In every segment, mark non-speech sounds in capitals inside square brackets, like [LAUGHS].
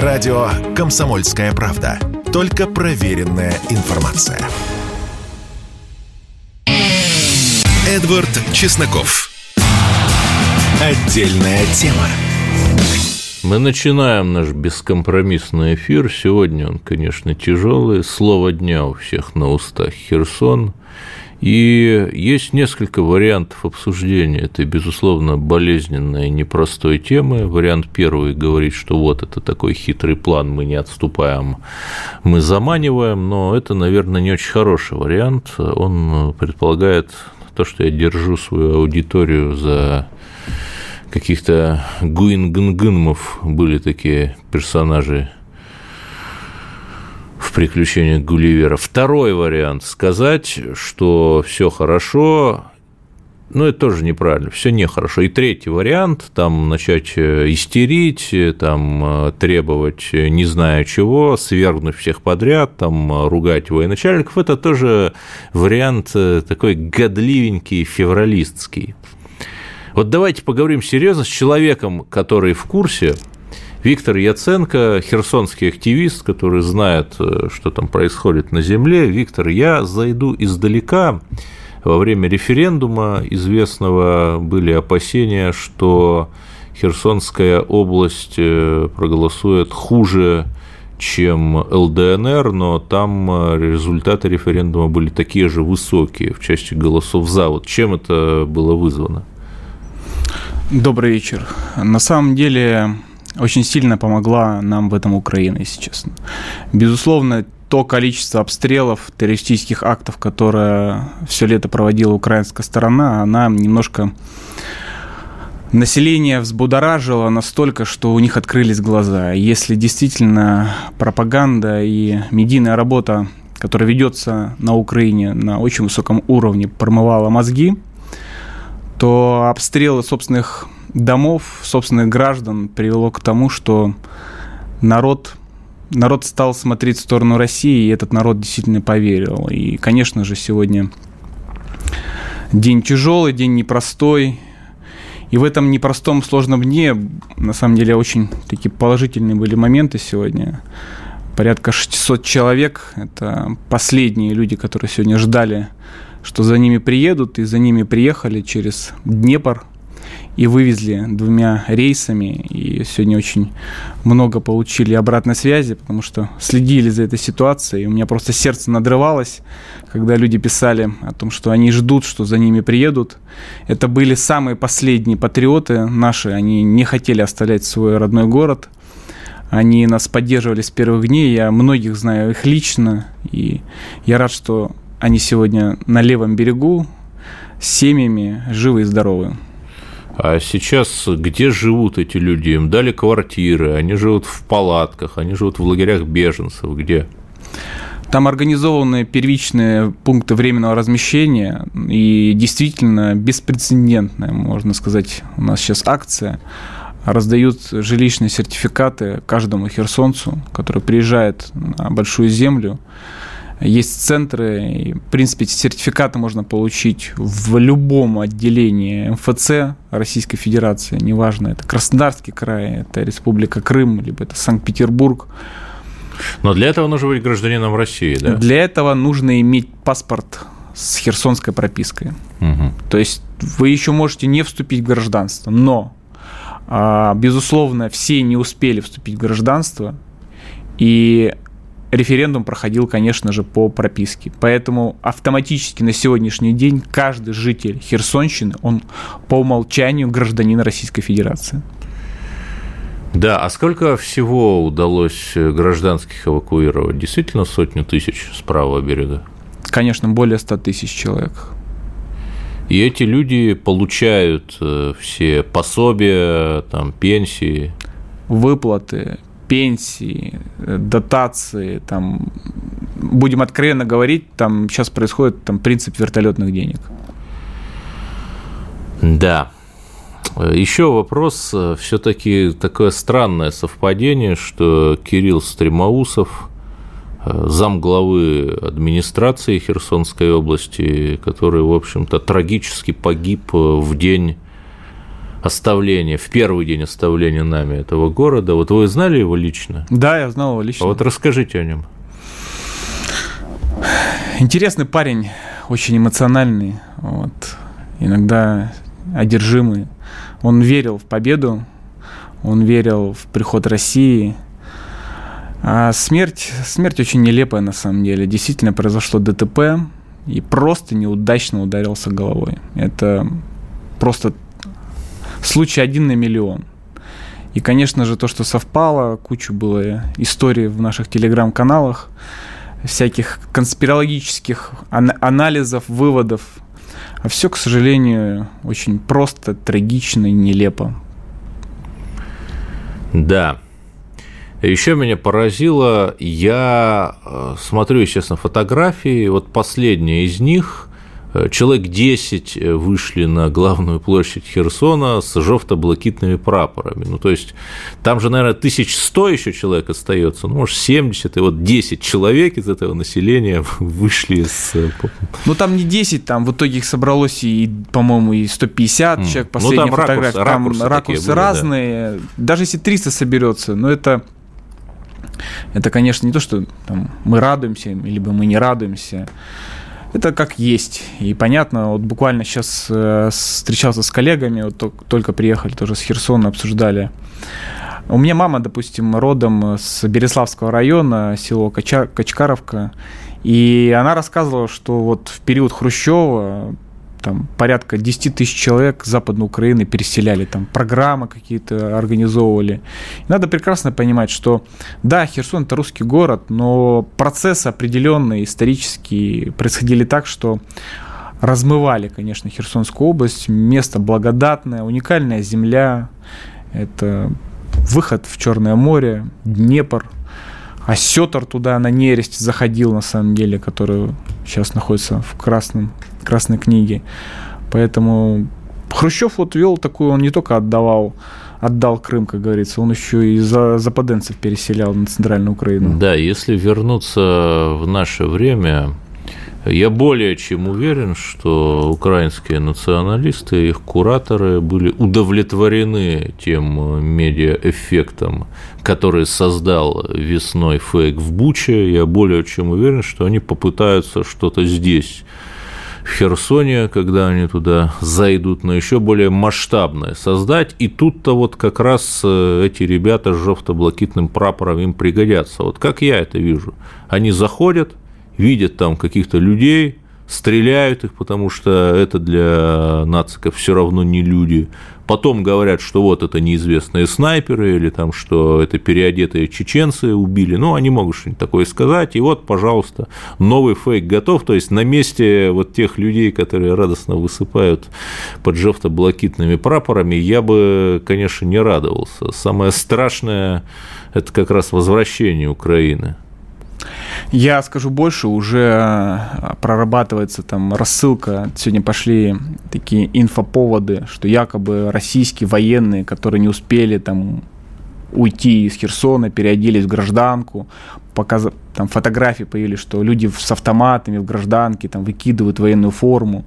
Радио «Комсомольская правда». Только проверенная информация. Эдвард Чесноков. Отдельная тема. Мы начинаем наш бескомпромиссный эфир. Сегодня он, конечно, тяжелый. Слово дня у всех на устах Херсон. И есть несколько вариантов обсуждения этой, безусловно, болезненной и непростой темы. Вариант первый говорит, что вот это такой хитрый план, мы не отступаем, мы заманиваем, но это, наверное, не очень хороший вариант. Он предполагает то, что я держу свою аудиторию за каких-то гуингнгнмов были такие персонажи в приключениях Гулливера. Второй вариант – сказать, что все хорошо, ну, это тоже неправильно, все нехорошо. И третий вариант, там начать э, истерить, там э, требовать э, не знаю чего, свергнуть всех подряд, там ругать военачальников, это тоже вариант такой годливенький, февралистский. Вот давайте поговорим серьезно с человеком, который в курсе, Виктор Яценко, херсонский активист, который знает, э, что там происходит на земле. Виктор, я зайду издалека. Во время референдума известного были опасения, что Херсонская область э, проголосует хуже, чем ЛДНР, но там э, результаты референдума были такие же высокие в части голосов за. Вот чем это было вызвано? Добрый вечер. На самом деле очень сильно помогла нам в этом Украина, если честно. Безусловно, то количество обстрелов, террористических актов, которое все лето проводила украинская сторона, она немножко население взбудоражило настолько, что у них открылись глаза. Если действительно пропаганда и медийная работа, которая ведется на Украине на очень высоком уровне, промывала мозги, то обстрелы собственных домов, собственных граждан привело к тому, что народ, народ стал смотреть в сторону России, и этот народ действительно поверил. И, конечно же, сегодня день тяжелый, день непростой. И в этом непростом, сложном дне, на самом деле, очень такие положительные были моменты сегодня. Порядка 600 человек, это последние люди, которые сегодня ждали, что за ними приедут, и за ними приехали через Днепр, и вывезли двумя рейсами. И сегодня очень много получили обратной связи, потому что следили за этой ситуацией. И у меня просто сердце надрывалось, когда люди писали о том, что они ждут, что за ними приедут. Это были самые последние патриоты наши. Они не хотели оставлять свой родной город. Они нас поддерживали с первых дней. Я многих знаю их лично. И я рад, что они сегодня на левом берегу с семьями живы и здоровы. А сейчас где живут эти люди? Им дали квартиры, они живут в палатках, они живут в лагерях беженцев. Где? Там организованы первичные пункты временного размещения, и действительно беспрецедентная, можно сказать, у нас сейчас акция. Раздают жилищные сертификаты каждому херсонцу, который приезжает на большую землю, есть центры, и, в принципе, эти сертификаты можно получить в любом отделении МФЦ Российской Федерации, неважно, это Краснодарский край, это Республика Крым, либо это Санкт-Петербург. Но для этого нужно быть гражданином России, да? Для этого нужно иметь паспорт с херсонской пропиской. Угу. То есть вы еще можете не вступить в гражданство, но, а, безусловно, все не успели вступить в гражданство, и референдум проходил, конечно же, по прописке. Поэтому автоматически на сегодняшний день каждый житель Херсонщины, он по умолчанию гражданин Российской Федерации. Да, а сколько всего удалось гражданских эвакуировать? Действительно сотню тысяч с правого берега? Конечно, более 100 тысяч человек. И эти люди получают э, все пособия, там, пенсии? Выплаты, пенсии, э, дотации, там, будем откровенно говорить, там сейчас происходит там принцип вертолетных денег. Да. Еще вопрос, все-таки такое странное совпадение, что Кирилл Стремоусов, э, зам главы администрации Херсонской области, который, в общем-то, трагически погиб в день оставления, в первый день оставления нами этого города. Вот вы знали его лично? Да, я знал его лично. А вот расскажите о нем. Интересный парень, очень эмоциональный, вот, иногда одержимый. Он верил в победу, он верил в приход России. А смерть, смерть очень нелепая на самом деле. Действительно произошло ДТП и просто неудачно ударился головой. Это просто случай один на миллион. И, конечно же, то, что совпало, кучу было историй в наших телеграм-каналах, всяких конспирологических ан- анализов, выводов. А все, к сожалению, очень просто, трагично и нелепо. Да. Еще меня поразило, я э, смотрю, естественно, фотографии, вот последняя из них, человек 10 э, вышли на главную площадь Херсона с жовто-блакитными прапорами. Ну, то есть, там же, наверное, 1100 еще человек остается, ну, может, 70, и вот 10 человек из этого населения [LAUGHS] вышли с... Э, ну, там не 10, там в итоге их собралось, и, по-моему, и 150 mm. человек, последняя ну, там фотография, ракурс, там ракурсы, ракурсы были, разные, да. даже если 300 соберется, но это... Это, конечно, не то, что там, мы радуемся, либо мы не радуемся это как есть. И понятно, вот буквально сейчас э, встречался с коллегами, вот только, приехали тоже с Херсона, обсуждали. У меня мама, допустим, родом с Береславского района, село Кача, Качкаровка, и она рассказывала, что вот в период Хрущева там порядка 10 тысяч человек Западной Украины переселяли, там программы какие-то организовывали. Надо прекрасно понимать, что да, Херсон это русский город, но процессы определенные, исторические, происходили так, что размывали, конечно, Херсонскую область, место благодатное, уникальная земля, это выход в Черное море, Днепр, а Сетр туда на нересть заходил, на самом деле, который сейчас находится в красном Красной книги. Поэтому Хрущев вот вел такую, он не только отдавал отдал Крым, как говорится, он еще и за западенцев переселял на центральную Украину. Да, если вернуться в наше время, я более чем уверен, что украинские националисты, их кураторы были удовлетворены тем медиаэффектом, который создал весной фейк в Буче. Я более чем уверен, что они попытаются что-то здесь в Херсоне, когда они туда зайдут, но еще более масштабное создать. И тут-то вот как раз э, эти ребята с жовто-блакитным прапором им пригодятся. Вот как я это вижу. Они заходят, видят там каких-то людей, стреляют их, потому что это для нациков все равно не люди. Потом говорят, что вот это неизвестные снайперы или там, что это переодетые чеченцы убили. Ну, они могут что-нибудь такое сказать. И вот, пожалуйста, новый фейк готов. То есть на месте вот тех людей, которые радостно высыпают под жовто-блакитными прапорами, я бы, конечно, не радовался. Самое страшное – это как раз возвращение Украины. Я скажу больше, уже а, прорабатывается там рассылка. Сегодня пошли такие инфоповоды, что якобы российские военные, которые не успели там уйти из Херсона, переоделись в гражданку, показ... там фотографии появились, что люди с автоматами в гражданке там выкидывают военную форму.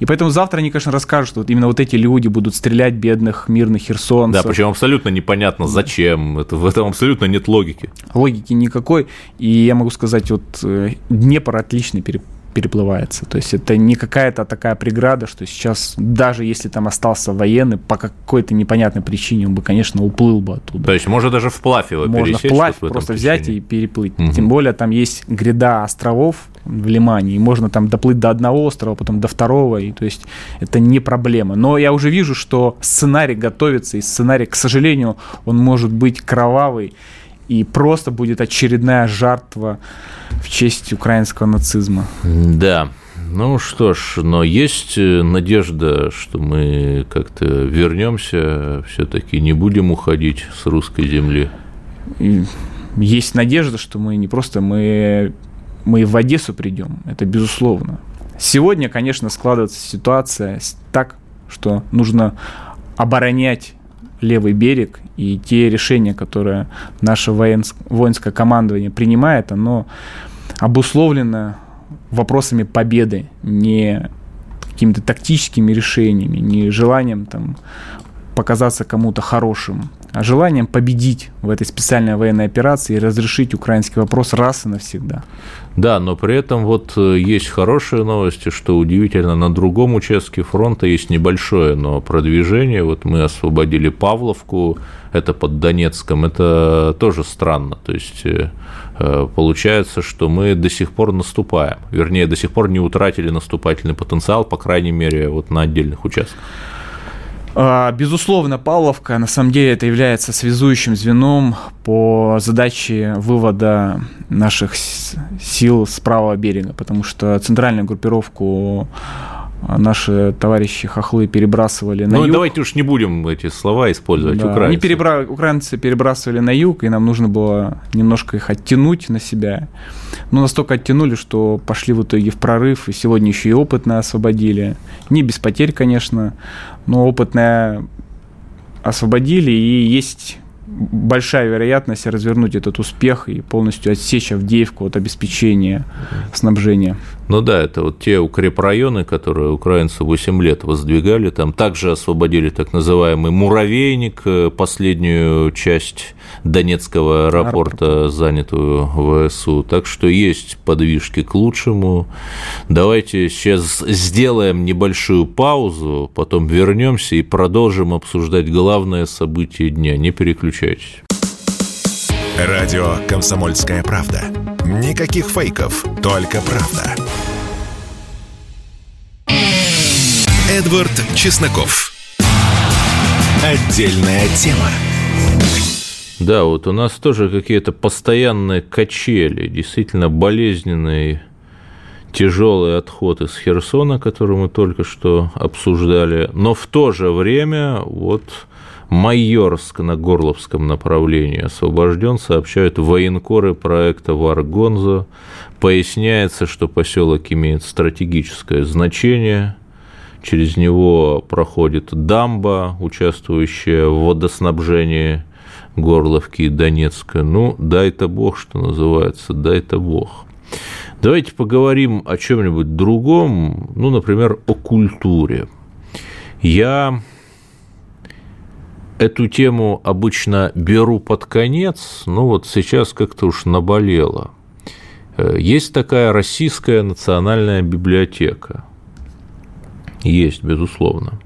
И поэтому завтра они, конечно, расскажут, что вот именно вот эти люди будут стрелять бедных мирных херсонцев. Да, причем абсолютно непонятно, зачем. Это, в этом абсолютно нет логики. Логики никакой. И я могу сказать, вот э, Днепр отличный перепад переплывается. То есть это не какая-то такая преграда, что сейчас, даже если там остался военный, по какой-то непонятной причине он бы, конечно, уплыл бы оттуда. То есть можно даже вплавь его Можно пересечь, вплавь просто взять и переплыть. Угу. Тем более там есть гряда островов в Лимане, и можно там доплыть до одного острова, потом до второго, и то есть это не проблема. Но я уже вижу, что сценарий готовится, и сценарий, к сожалению, он может быть кровавый, и просто будет очередная жертва в честь украинского нацизма. Да. Ну что ж, но есть э, надежда, что мы как-то вернемся, все-таки не будем уходить с русской земли. И есть надежда, что мы не просто мы, мы в Одессу придем, это безусловно. Сегодня, конечно, складывается ситуация так, что нужно оборонять левый берег, и те решения, которые наше воинское командование принимает, оно обусловлено вопросами победы, не какими-то тактическими решениями, не желанием там показаться кому-то хорошим, желанием победить в этой специальной военной операции и разрешить украинский вопрос раз и навсегда. Да, но при этом вот э, есть хорошие новости, что удивительно, на другом участке фронта есть небольшое, но продвижение. Вот мы освободили Павловку, это под Донецком, это тоже странно. То есть э, э, получается, что мы до сих пор наступаем. Вернее, до сих пор не утратили наступательный потенциал, по крайней мере, вот на отдельных участках. А, безусловно, Павловка на самом деле это является связующим звеном по задаче вывода наших сил с правого берега, потому что центральную группировку наши товарищи хохлы перебрасывали на ну, юг. давайте уж не будем эти слова использовать. Да, украинцы. Они перебра... украинцы перебрасывали на юг, и нам нужно было немножко их оттянуть на себя. Но настолько оттянули, что пошли в итоге в прорыв, и сегодня еще и опытно освободили. Не без потерь, конечно, но опытное освободили, и есть большая вероятность развернуть этот успех и полностью отсечь Авдеевку от обеспечения снабжения. Ну да, это вот те укрепрайоны, которые украинцы 8 лет воздвигали, там также освободили так называемый муравейник, э, последнюю часть Донецкого аэропорта, Аэропорт. занятую ВСУ. Так что есть подвижки к лучшему. Давайте сейчас сделаем небольшую паузу, потом вернемся и продолжим обсуждать главное событие дня. Не переключайтесь. Радио «Комсомольская правда». Никаких фейков, только правда. Эдвард Чесноков. Отдельная тема. Да, вот у нас тоже какие-то постоянные качели, действительно болезненный, тяжелый отход из Херсона, который мы только что обсуждали, но в то же время вот Майорск на Горловском направлении освобожден, сообщают военкоры проекта Варгонзо. Поясняется, что поселок имеет стратегическое значение. Через него проходит дамба, участвующая в водоснабжении Горловки и Донецка. Ну, дай-то бог, что называется, дай-то бог. Давайте поговорим о чем-нибудь другом, ну, например, о культуре. Я эту тему обычно беру под конец, но вот сейчас как-то уж наболело. Э, есть такая российская национальная библиотека. Есть, безусловно.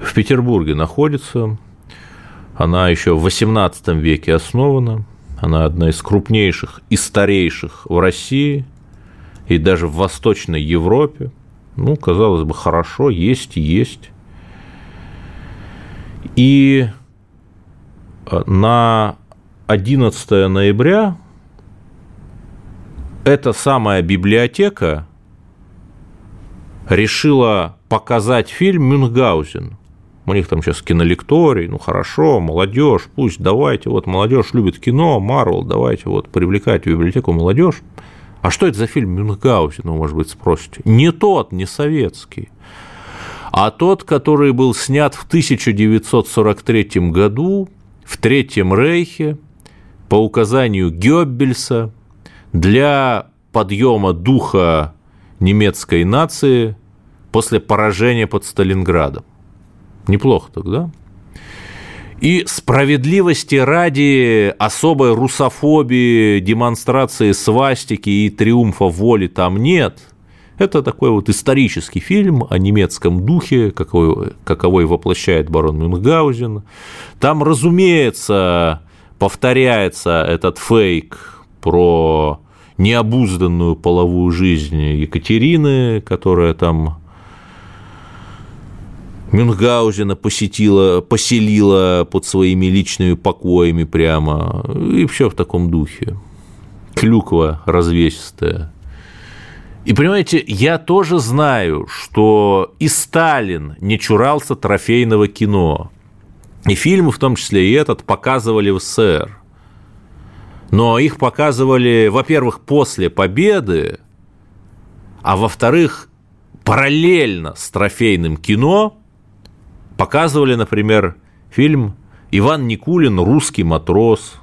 В Петербурге находится. Она еще в XVIII веке основана. Она одна из крупнейших и старейших в России и даже в Восточной Европе. Ну, казалось бы, хорошо, есть и есть. И э, на 11 ноября эта самая библиотека решила показать фильм «Мюнхгаузен». У них там сейчас кинолекторий, ну хорошо, молодежь, пусть давайте, вот молодежь любит кино, Марвел, давайте вот привлекать в библиотеку молодежь. А что это за фильм Мюнхгаузен, вы, может быть, спросите? Не тот, не советский а тот, который был снят в 1943 году в Третьем Рейхе по указанию Гёббельса для подъема духа немецкой нации после поражения под Сталинградом. Неплохо тогда. И справедливости ради особой русофобии, демонстрации свастики и триумфа воли там нет – это такой вот исторический фильм о немецком духе, какой, каковой воплощает барон Мюнхгаузен. Там, разумеется, повторяется этот фейк про необузданную половую жизнь Екатерины, которая там Мюнхгаузена посетила, поселила под своими личными покоями прямо, и все в таком духе. Клюква развесистая. И понимаете, я тоже знаю, что и Сталин не чурался трофейного кино. И фильмы, в том числе и этот, показывали в СССР. Но их показывали, во-первых, после победы, а во-вторых, параллельно с трофейным кино показывали, например, фильм «Иван Никулин. Русский матрос».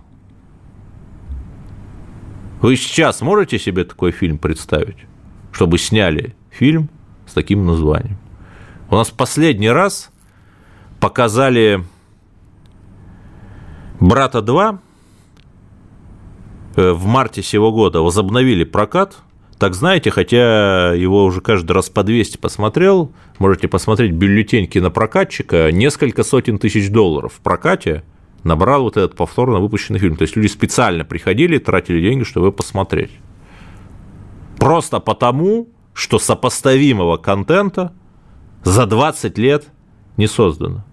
Вы сейчас можете себе такой фильм представить? чтобы сняли фильм с таким названием. У нас последний раз показали «Брата 2», э, в марте сего года возобновили прокат. Так знаете, хотя его уже каждый раз по 200 посмотрел, можете посмотреть бюллетень кинопрокатчика, несколько сотен тысяч долларов в прокате набрал вот этот повторно выпущенный фильм. То есть люди специально приходили, тратили деньги, чтобы посмотреть. Просто потому, что сопоставимого контента за 20 лет не создано.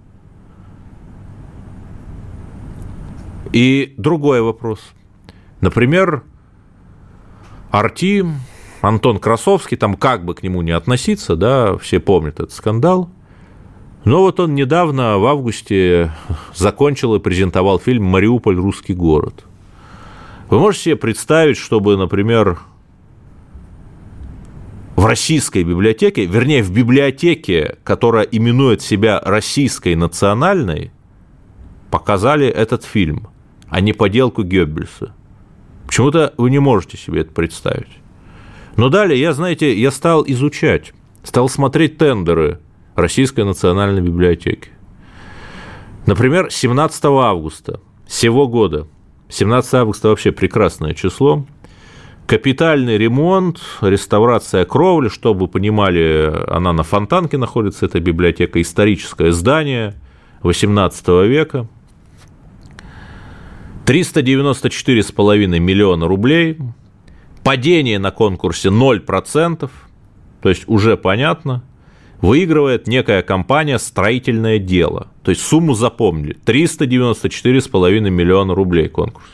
И другой вопрос. Например, Арти, Антон Красовский, там как бы к нему не относиться, да, все помнят этот скандал. Но вот он недавно, в августе, закончил и презентовал фильм «Мариуполь. Русский город». Вы можете себе представить, чтобы, например, в российской библиотеке, вернее, в библиотеке, которая именует себя российской национальной, показали этот фильм – а не поделку Геббельса. Почему-то вы не можете себе это представить. Но далее я, знаете, я стал изучать, стал смотреть тендеры Российской национальной библиотеки. Например, 17 августа сего года, 17 августа вообще прекрасное число, капитальный ремонт, реставрация кровли, чтобы вы понимали, она на Фонтанке находится, эта библиотека, историческое здание 18 века – 394,5 миллиона рублей, падение на конкурсе 0%, то есть уже понятно, выигрывает некая компания «Строительное дело». То есть сумму запомнили. 394,5 миллиона рублей конкурс.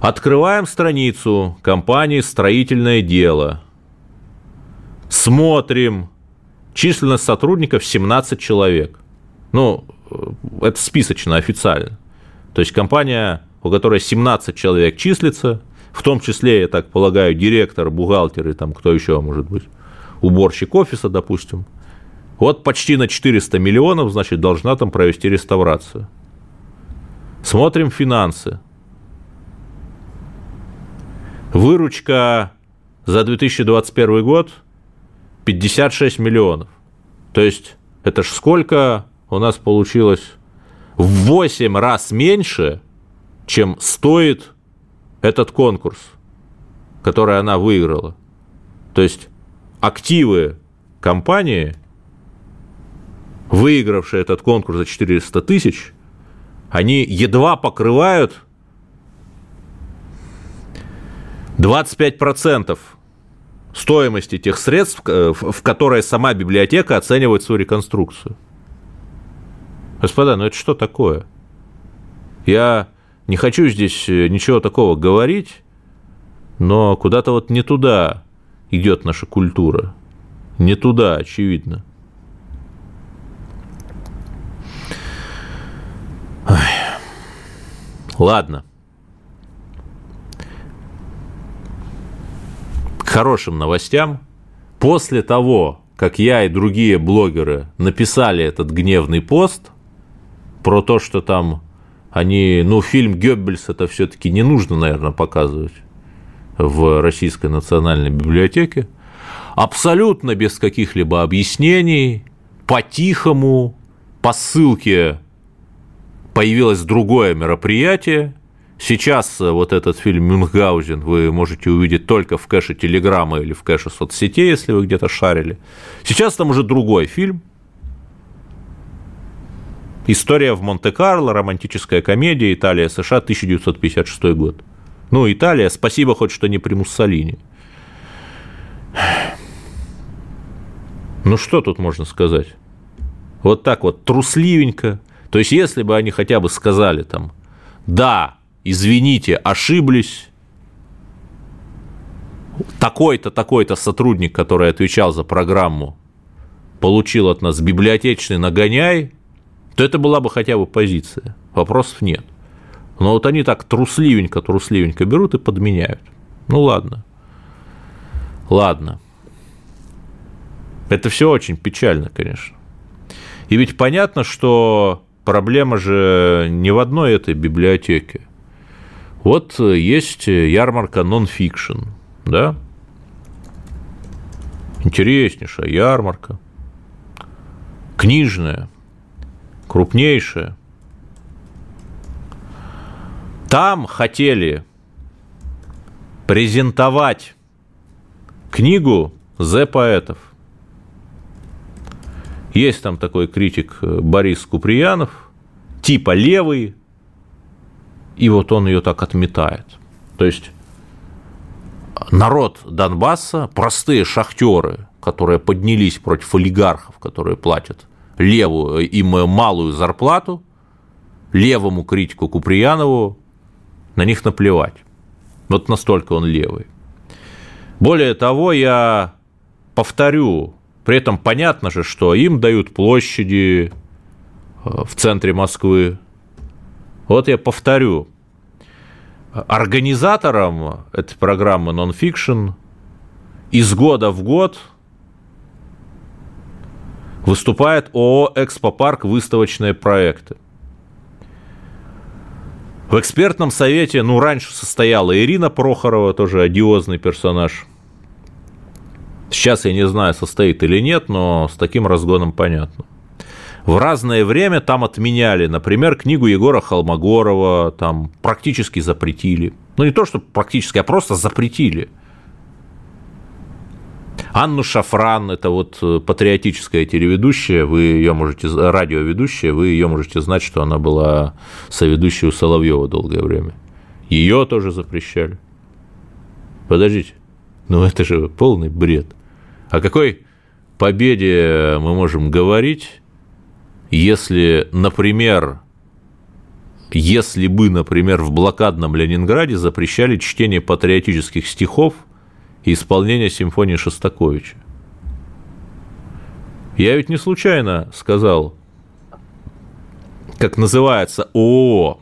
Открываем страницу компании «Строительное дело». Смотрим. Численность сотрудников 17 человек. Ну, э, это списочно, официально. То есть компания, у которой 17 человек числится, в том числе, я так полагаю, директор, бухгалтер и там кто еще может быть, уборщик офиса, допустим, вот почти на 400 миллионов, значит, должна там провести реставрацию. Смотрим финансы. Выручка за 2021 год 56 миллионов. То есть это ж сколько у нас получилось в 8 раз меньше, чем стоит этот конкурс, который она выиграла. То есть активы компании, выигравшие этот конкурс за 400 тысяч, они едва покрывают 25% стоимости тех средств, в которые сама библиотека оценивает свою реконструкцию. Господа, ну это что такое? Я не хочу здесь э, ничего такого говорить, но куда-то вот не туда идет наша культура. Не туда, очевидно. Ой. Ладно. К хорошим новостям. После того, как я и другие блогеры написали этот гневный пост – про то, что там они, ну, фильм Геббельс это все-таки не нужно, наверное, показывать в Российской национальной библиотеке. Абсолютно без каких-либо объяснений, по-тихому, по ссылке появилось другое мероприятие. Сейчас вот этот фильм «Мюнхгаузен» вы можете увидеть только в кэше Телеграма или в кэше соцсетей, если вы где-то шарили. Сейчас там уже другой фильм – История в Монте-Карло, романтическая комедия, Италия, США, 1956 год. Ну, Италия, спасибо хоть, что не при Муссолини. Ну, что тут можно сказать? Вот так вот, трусливенько. То есть, если бы они хотя бы сказали там, да, извините, ошиблись, такой-то, такой-то сотрудник, который отвечал за программу, получил от нас библиотечный нагоняй, то это была бы хотя бы позиция. Вопросов нет. Но вот они так трусливенько, трусливенько берут и подменяют. Ну ладно. Ладно. Это все очень печально, конечно. И ведь понятно, что проблема же не в одной этой библиотеке. Вот есть ярмарка нон-фикшн, да? Интереснейшая ярмарка, книжная – крупнейшая. Там хотели презентовать книгу «Зе поэтов». Есть там такой критик э, Борис Куприянов, типа левый, и вот он ее так отметает. То есть народ Донбасса, простые шахтеры, которые поднялись против олигархов, которые платят левую, им малую зарплату, левому критику Куприянову на них наплевать. Вот настолько он левый. Более того, я повторю, при этом понятно же, что им дают площади э, в центре Москвы. Вот я повторю, организатором этой программы Nonfiction из года в год выступает ООО «Экспопарк. Выставочные проекты». В экспертном совете, ну, раньше состояла Ирина Прохорова, тоже одиозный персонаж. Сейчас я не знаю, состоит или нет, но с таким разгоном понятно. В разное время там отменяли, например, книгу Егора Холмогорова, там практически запретили. Ну, не то, что практически, а просто запретили – Анну Шафран, это вот э, патриотическая телеведущая, вы ее можете, радиоведущая, вы ее можете знать, что она была соведущей у Соловьева долгое время. Ее тоже запрещали. Подождите, ну это же полный бред. О какой победе мы можем говорить, если, например, если бы, например, в блокадном Ленинграде запрещали чтение патриотических стихов – и исполнения симфонии Шостаковича. Я ведь не случайно сказал, как называется ООО,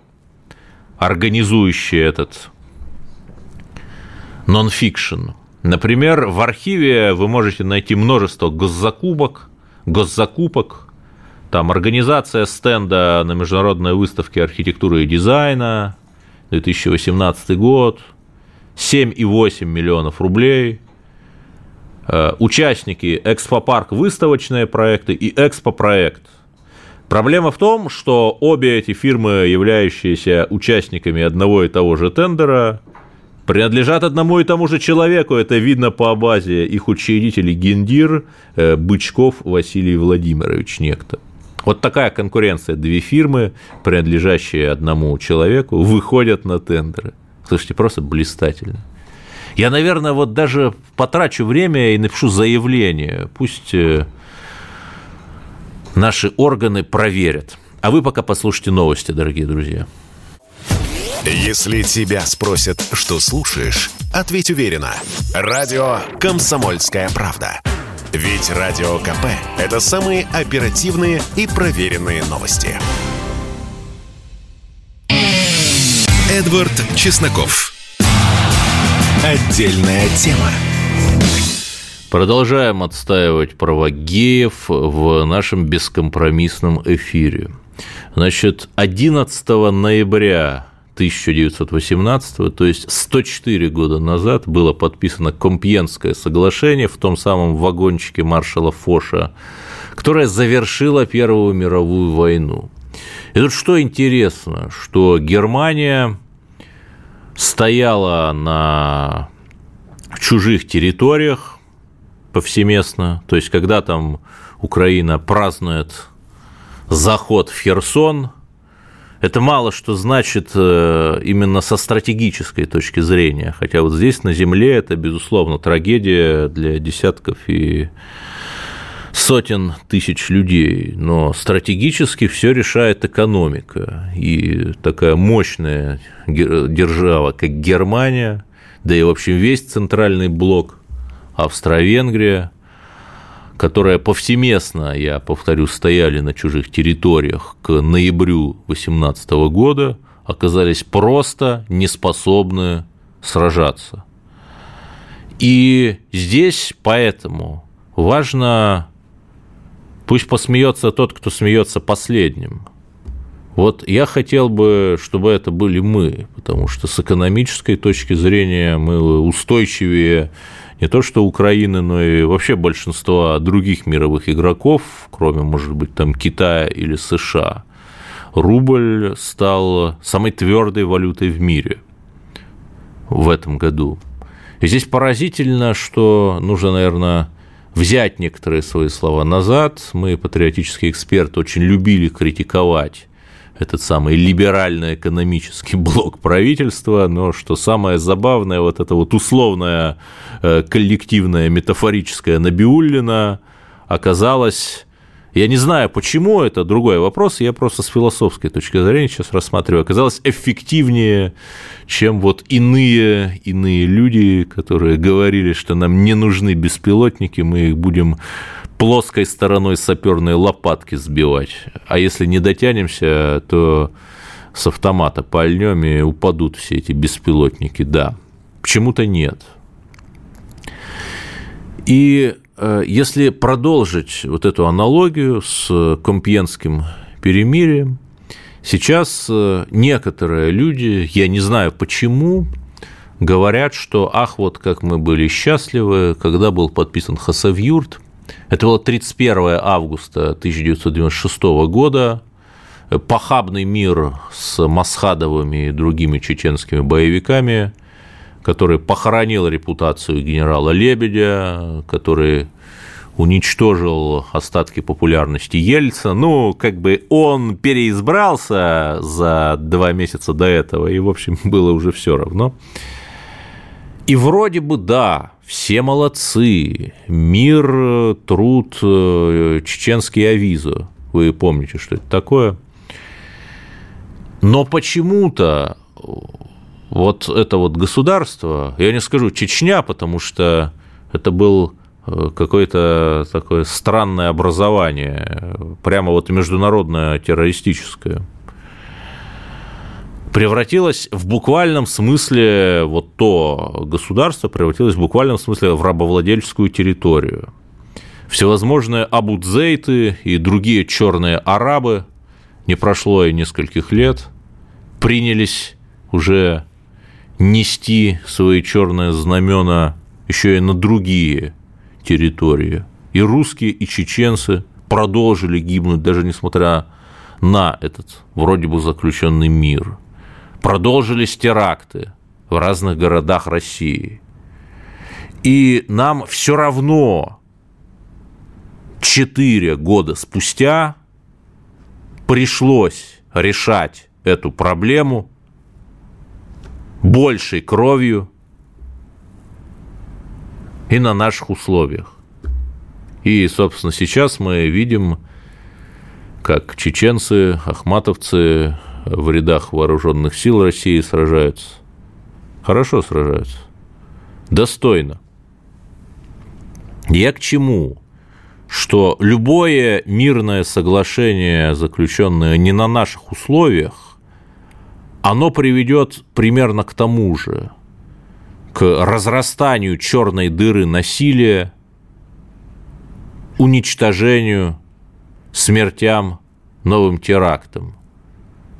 организующий этот нонфикшн. Например, в архиве вы можете найти множество госзакупок, госзакупок, там организация стенда на международной выставке архитектуры и дизайна, 2018 год – 7,8 миллионов рублей. Э, участники Экспопарк выставочные проекты и Экспопроект. Проблема в том, что обе эти фирмы, являющиеся участниками одного и того же тендера, принадлежат одному и тому же человеку. Это видно по базе их учредителей Гендир, э, Бычков Василий Владимирович некто. Вот такая конкуренция. Две фирмы, принадлежащие одному человеку, выходят на тендеры. Слушайте, просто блистательно. Я, наверное, вот даже потрачу время и напишу заявление. Пусть э, наши органы проверят. А вы пока послушайте новости, дорогие друзья. Если тебя спросят, что слушаешь, ответь уверенно. Радио «Комсомольская правда». Ведь Радио КП – это самые оперативные и проверенные новости. Эдвард Чесноков. Отдельная тема. Продолжаем отстаивать права геев в нашем бескомпромиссном эфире. Значит, 11 ноября 1918, то есть 104 года назад, было подписано Компьенское соглашение в том самом вагончике маршала Фоша, которое завершило Первую мировую войну. И тут что интересно, что Германия стояла на чужих территориях повсеместно, то есть когда там Украина празднует заход в Херсон, это мало что значит э, именно со стратегической точки зрения, хотя вот здесь на земле это, безусловно, трагедия для десятков и сотен тысяч людей, но стратегически все решает экономика. И такая мощная держава, как Германия, да и, в общем, весь центральный блок Австро-Венгрия, которая повсеместно, я повторю, стояли на чужих территориях к ноябрю 2018 года, оказались просто неспособны сражаться. И здесь поэтому важно Пусть посмеется тот, кто смеется последним. Вот я хотел бы, чтобы это были мы, потому что с экономической точки зрения мы устойчивее не то что Украины, но и вообще большинства других мировых игроков, кроме, может быть, там Китая или США. Рубль стал самой твердой валютой в мире в этом году. И здесь поразительно, что нужно, наверное, взять некоторые свои слова назад. Мы, патриотические эксперты, очень любили критиковать этот самый либерально-экономический [LAUGHS] блок правительства, но что самое забавное, вот это вот условное э, коллективное метафорическое Набиуллина оказалось я не знаю, почему это другой вопрос, я просто с философской точки зрения сейчас рассматриваю. Оказалось эффективнее, чем вот иные, иные люди, которые говорили, что нам не нужны беспилотники, мы их будем плоской стороной саперной лопатки сбивать. А если не дотянемся, то с автомата пальнем и упадут все эти беспилотники. Да, почему-то нет. И если продолжить вот эту аналогию с Компьенским перемирием, сейчас э, некоторые люди, я не знаю почему, говорят, что ах, вот как мы были счастливы, когда был подписан Хасавюрт, это было 31 августа 1996 года. Похабный мир с Масхадовыми и другими чеченскими боевиками, который похоронил репутацию генерала Лебедя, который уничтожил остатки популярности Ельца. Ну, как бы он переизбрался за два месяца до этого, и, в общем, [LAUGHS] было уже все равно. И вроде бы да, все молодцы, мир, труд, э, чеченский авизо. Вы помните, что это такое? Но почему-то вот это вот государство, я не скажу Чечня, потому что это был э, какое-то такое странное образование, прямо вот международное террористическое – превратилось в буквальном смысле, вот то государство превратилось в буквальном смысле в рабовладельческую территорию. Всевозможные абудзейты и другие черные арабы, не прошло и нескольких лет, принялись уже нести свои черные знамена еще и на другие территории. И русские, и чеченцы продолжили гибнуть, даже несмотря на этот вроде бы заключенный мир – продолжились теракты в разных городах России. И нам все равно четыре года спустя пришлось решать эту проблему большей кровью и на наших условиях. И, собственно, сейчас мы видим, как чеченцы, ахматовцы, в рядах вооруженных сил России сражаются. Хорошо сражаются. Достойно. Я к чему? Что любое мирное соглашение, заключенное не на наших условиях, оно приведет примерно к тому же, к разрастанию черной дыры насилия, уничтожению, смертям, новым терактам –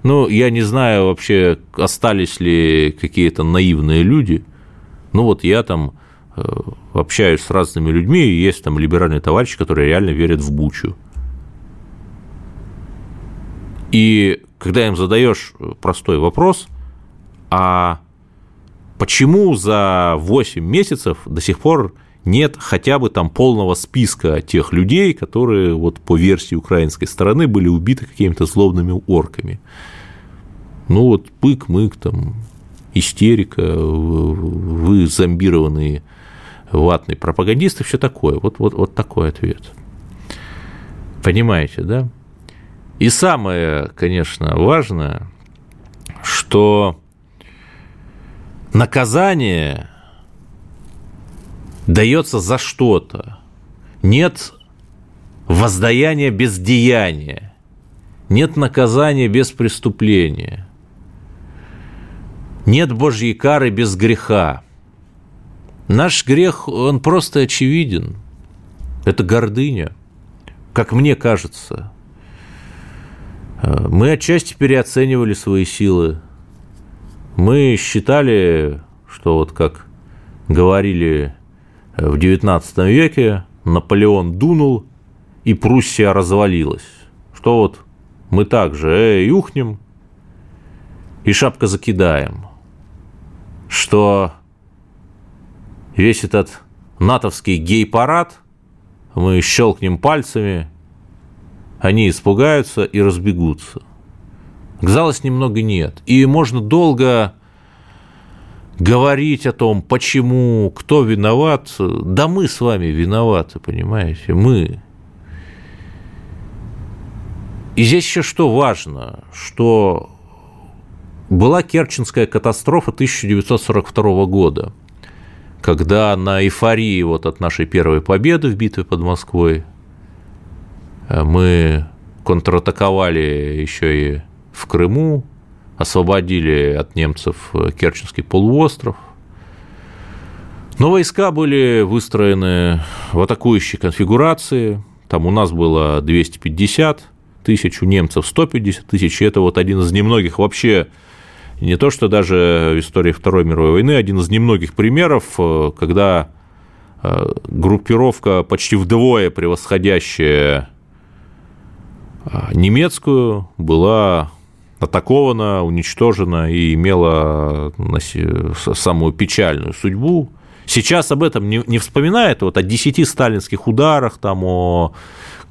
ну, я не знаю вообще, остались ли какие-то наивные люди. Ну, вот я там э, общаюсь с разными людьми, и есть там либеральные товарищи, которые реально верят в Бучу. И когда им задаешь простой вопрос, а почему за 8 месяцев до сих пор нет хотя бы там полного списка тех людей, которые вот по версии украинской стороны были убиты какими-то злобными орками. Ну вот пык-мык, там, истерика, вы зомбированные ватные пропагандисты, все такое. Вот, вот, вот такой ответ. Понимаете, да? И самое, конечно, важное, что наказание дается за что-то. Нет воздаяния без деяния. Нет наказания без преступления. Нет Божьей кары без греха. Наш грех, он просто очевиден. Это гордыня, как мне кажется. Мы отчасти переоценивали свои силы. Мы считали, что вот как говорили в XIX веке, Наполеон дунул, и Пруссия развалилась. Что вот мы также э, юхнем и шапка закидаем. Что весь этот натовский гей-парад мы щелкнем пальцами, они испугаются и разбегутся. Казалось, немного нет. И можно долго говорить о том, почему, кто виноват. Да мы с вами виноваты, понимаете, мы. И здесь еще что важно, что была Керченская катастрофа 1942 года, когда на эйфории вот от нашей первой победы в битве под Москвой мы контратаковали еще и в Крыму, освободили от немцев Керченский полуостров. Но войска были выстроены в атакующей конфигурации. Там у нас было 250 тысяч, у немцев 150 тысяч. И это вот один из немногих вообще, не то что даже в истории Второй мировой войны, один из немногих примеров, когда э, группировка почти вдвое превосходящая э, немецкую была атакована, уничтожена и имела самую печальную судьбу. Сейчас об этом не, не вспоминает, вот о 10 сталинских ударах, там, о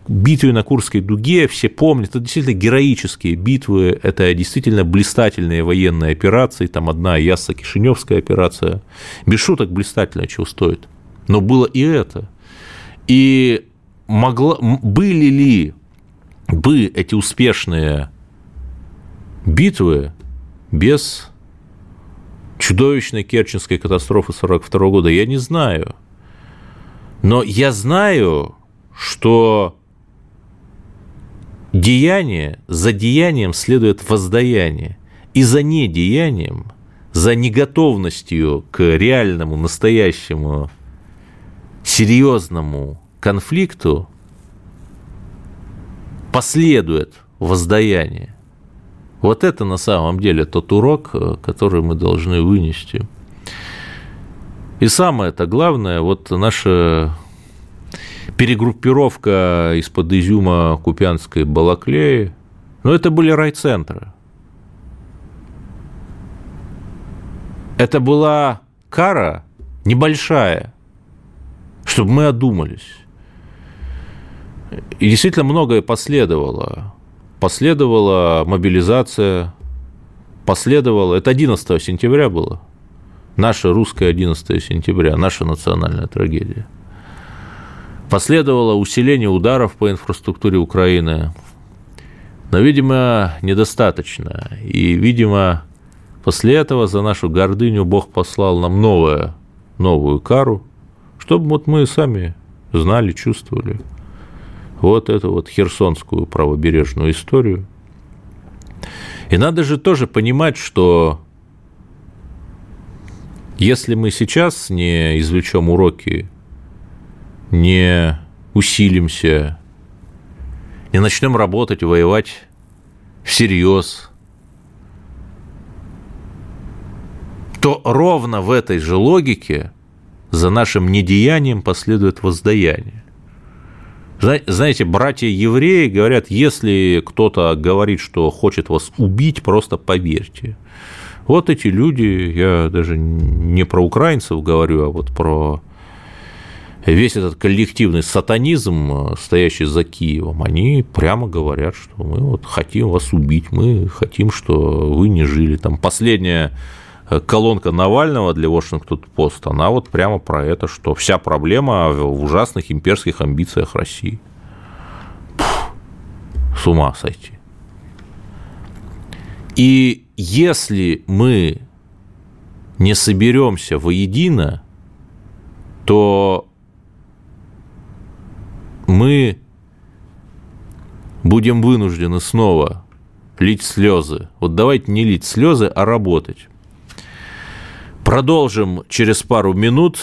битве на Курской дуге, все помнят, это действительно героические битвы, это действительно блистательные военные операции, там одна Ясса-Кишиневская операция, без шуток блистательная, чего стоит. Но было и это. И могло, были ли бы эти успешные битвы без чудовищной Керченской катастрофы 1942 года, я не знаю. Но я знаю, что деяние, за деянием следует воздаяние, и за недеянием, за неготовностью к реальному, настоящему, серьезному конфликту последует воздаяние. Вот это на самом деле тот урок, э, который мы должны вынести. И самое это главное, вот наша перегруппировка из-под изюма Купянской Балаклеи, ну, это были райцентры. Это была кара небольшая, чтобы мы одумались. И действительно многое последовало последовала мобилизация, последовала, это 11 сентября было, наша русская 11 сентября, наша национальная трагедия. Последовало усиление ударов по инфраструктуре Украины, но, видимо, недостаточно. И, видимо, после этого за нашу гордыню Бог послал нам новое, новую кару, чтобы вот мы сами знали, чувствовали – вот эту вот херсонскую правобережную историю. И надо же тоже понимать, что если мы сейчас не извлечем уроки, не усилимся, не начнем работать, воевать всерьез, то ровно в этой же логике за нашим недеянием последует воздаяние. Знаете, братья-евреи говорят, если кто-то говорит, что хочет вас убить, просто поверьте. Вот эти люди, я даже не про украинцев говорю, а вот про весь этот коллективный сатанизм, стоящий за Киевом, они прямо говорят, что мы вот хотим вас убить, мы хотим, что вы не жили. Там последняя Э, колонка Навального для Washington-Post, она вот прямо про это, что вся проблема в ужасных имперских амбициях России. Пфф, с ума сойти. И если мы не соберемся воедино, то мы будем вынуждены снова лить слезы. Вот давайте не лить слезы, а работать. Продолжим через пару минут.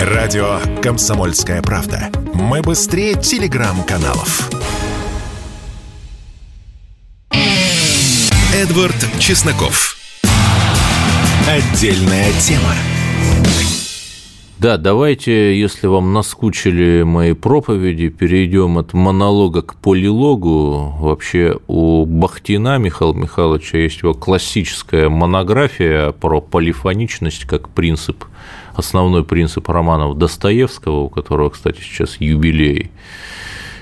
Радио «Комсомольская правда». Мы быстрее телеграм-каналов. Эдвард Чесноков. Отдельная тема. Да, давайте, если вам наскучили мои проповеди, перейдем от монолога к полилогу. Вообще у Бахтина Михаила Михайловича есть его классическая монография про полифоничность как принцип, основной принцип романов Достоевского, у которого, кстати, сейчас юбилей.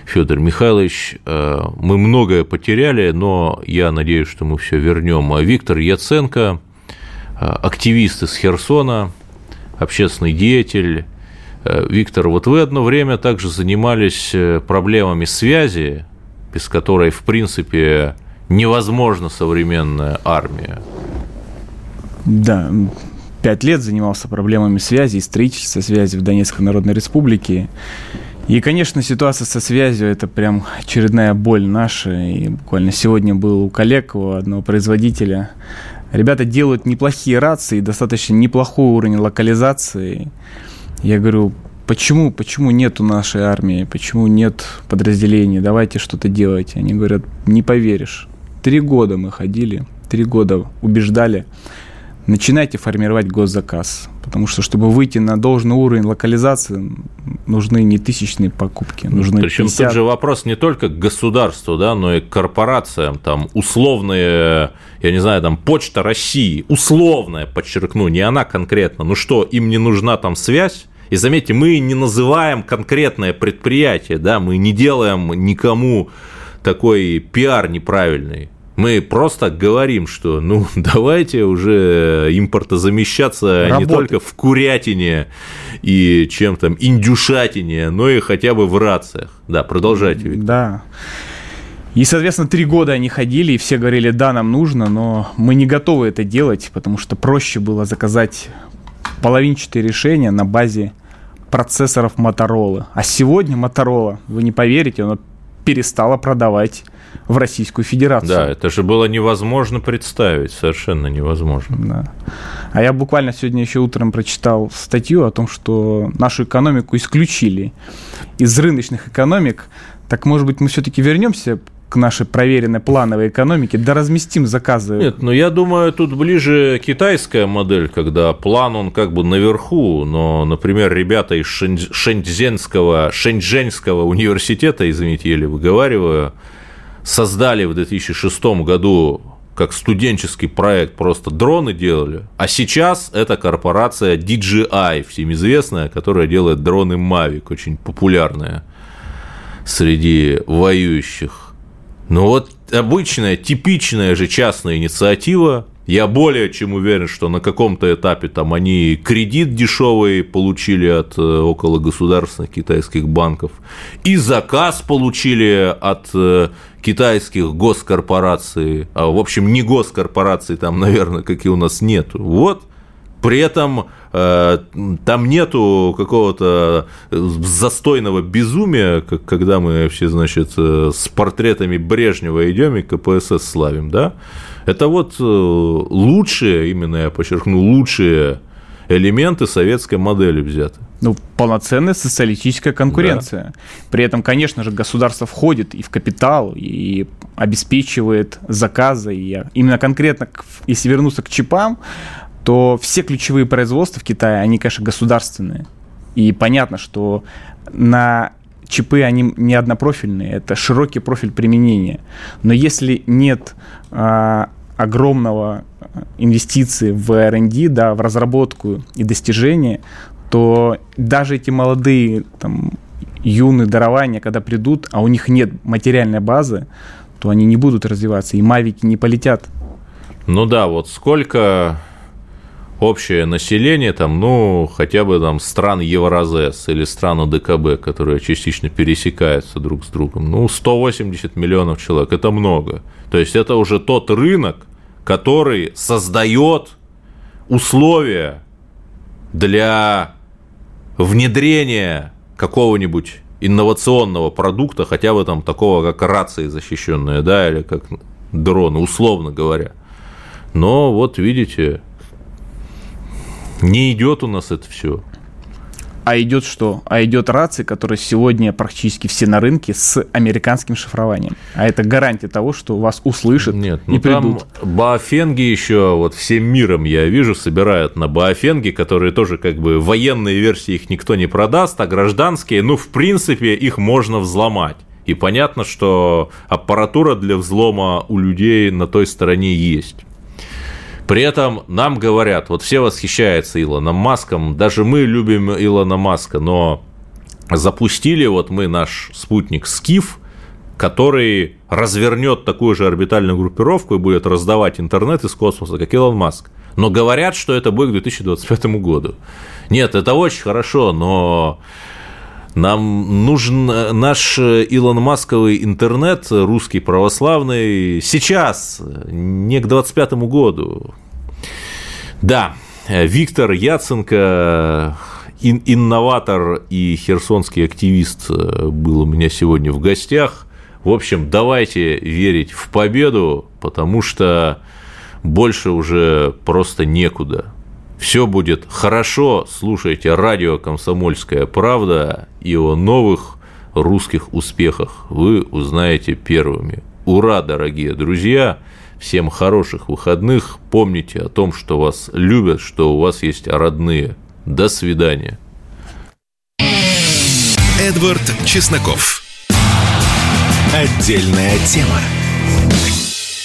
Федор Михайлович, э, мы многое потеряли, но я надеюсь, что мы все вернем. Виктор Яценко, э, активист из Херсона, общественный деятель. Э, Виктор, вот вы одно время также занимались э, проблемами связи, без которой, в принципе, невозможна современная армия. Да, пять лет занимался проблемами связи и строительства связи в Донецкой Народной Республике. И, конечно, ситуация со связью – это прям очередная боль наша. И буквально сегодня был у коллег, у одного производителя Ребята делают неплохие рации, достаточно неплохой уровень локализации. Я говорю, почему, почему нет у нашей армии, почему нет подразделений, давайте что-то делать. Они говорят, не поверишь. Три года мы ходили, три года убеждали начинайте формировать госзаказ. Потому что, чтобы выйти на должный уровень локализации, нужны не тысячные покупки, нужны Причем 50... тут же вопрос не только к государству, да, но и к корпорациям. Там условные, я не знаю, там Почта России, условная, подчеркну, не она конкретно. Ну что, им не нужна там связь? И заметьте, мы не называем конкретное предприятие, да, мы не делаем никому такой пиар неправильный. Мы просто говорим, что ну [LAUGHS] давайте уже импортозамещаться Работать. не только в курятине и чем там индюшатине, но и хотя бы в рациях. Да, продолжайте, Виктор. Да. И, соответственно, три года они ходили, и все говорили, да, нам нужно, но мы не готовы это делать, потому что проще было заказать половинчатые решения на базе процессоров Motorola. А сегодня Motorola, вы не поверите, оно перестала продавать в Российскую Федерацию. Да, это же было невозможно представить, совершенно невозможно. Да. А я буквально сегодня еще утром прочитал статью о том, что нашу экономику исключили из рыночных экономик. Так, может быть, мы все-таки вернемся к нашей проверенной плановой экономике, да разместим заказы. Нет, ну я думаю, тут ближе китайская модель, когда план он как бы наверху, но, например, ребята из Шэньчжэнского, Шэньчжэньского университета, извините, еле выговариваю, создали в 2006 году как студенческий проект просто дроны делали, а сейчас это корпорация DJI, всем известная, которая делает дроны Mavic, очень популярная среди воюющих. Ну вот обычная, типичная же частная инициатива, я более чем уверен, что на каком-то этапе там они кредит дешевый получили от э, около государственных китайских банков, и заказ получили от э, китайских госкорпораций, а в общем не госкорпораций там, [LAUGHS] наверное, как и у нас нет. Вот при этом э, там нету какого-то застойного безумия, как когда мы все, значит, э, с портретами Брежнева идем и КПСС славим, да? Это вот э, лучшие, именно я подчеркну, лучшие элементы советской модели взяты. Ну, полноценная социалистическая конкуренция. Да. При этом, конечно же, государство входит и в капитал, и обеспечивает заказы. И именно конкретно, если вернуться к чипам, то все ключевые производства в Китае, они, конечно, государственные. И понятно, что на чипы, они не однопрофильные, это широкий профиль применения. Но если нет а, огромного инвестиции в R&D, да, в разработку и достижения, то даже эти молодые там, юные дарования, когда придут, а у них нет материальной базы, то они не будут развиваться, и мавики не полетят. Ну да, вот сколько общее население, там, ну, хотя бы там стран Евразес или стран ОДКБ, которые частично пересекаются друг с другом, ну, 180 миллионов человек, это много. То есть это уже тот рынок, который создает условия для внедрения какого-нибудь инновационного продукта, хотя бы там такого, как рации защищенные, да, или как дроны, условно говоря. Но вот видите, не идет у нас это все. А идет что? А идет рации, которые сегодня практически все на рынке с американским шифрованием. А это гарантия того, что вас услышат Нет, ну и придут. Там Баофенги еще вот всем миром, я вижу, собирают на Баофенги, которые тоже как бы военные версии их никто не продаст, а гражданские, ну, в принципе, их можно взломать. И понятно, что аппаратура для взлома у людей на той стороне есть. При этом нам говорят, вот все восхищаются Илоном Маском, даже мы любим Илона Маска, но запустили вот мы наш спутник Скиф, который развернет такую же орбитальную группировку и будет раздавать интернет из космоса, как Илон Маск. Но говорят, что это будет к 2025 году. Нет, это очень хорошо, но нам нужен наш Илон Масковый интернет, русский православный, сейчас, не к 25 году. Да, Виктор Яценко, ин инноватор и херсонский активист, был у меня сегодня в гостях. В общем, давайте верить в победу, потому что больше уже просто некуда. Все будет хорошо. Слушайте радио «Комсомольская правда» и о новых русских успехах вы узнаете первыми. Ура, дорогие друзья! Всем хороших выходных. Помните о том, что вас любят, что у вас есть родные. До свидания. Эдвард Чесноков. Отдельная тема.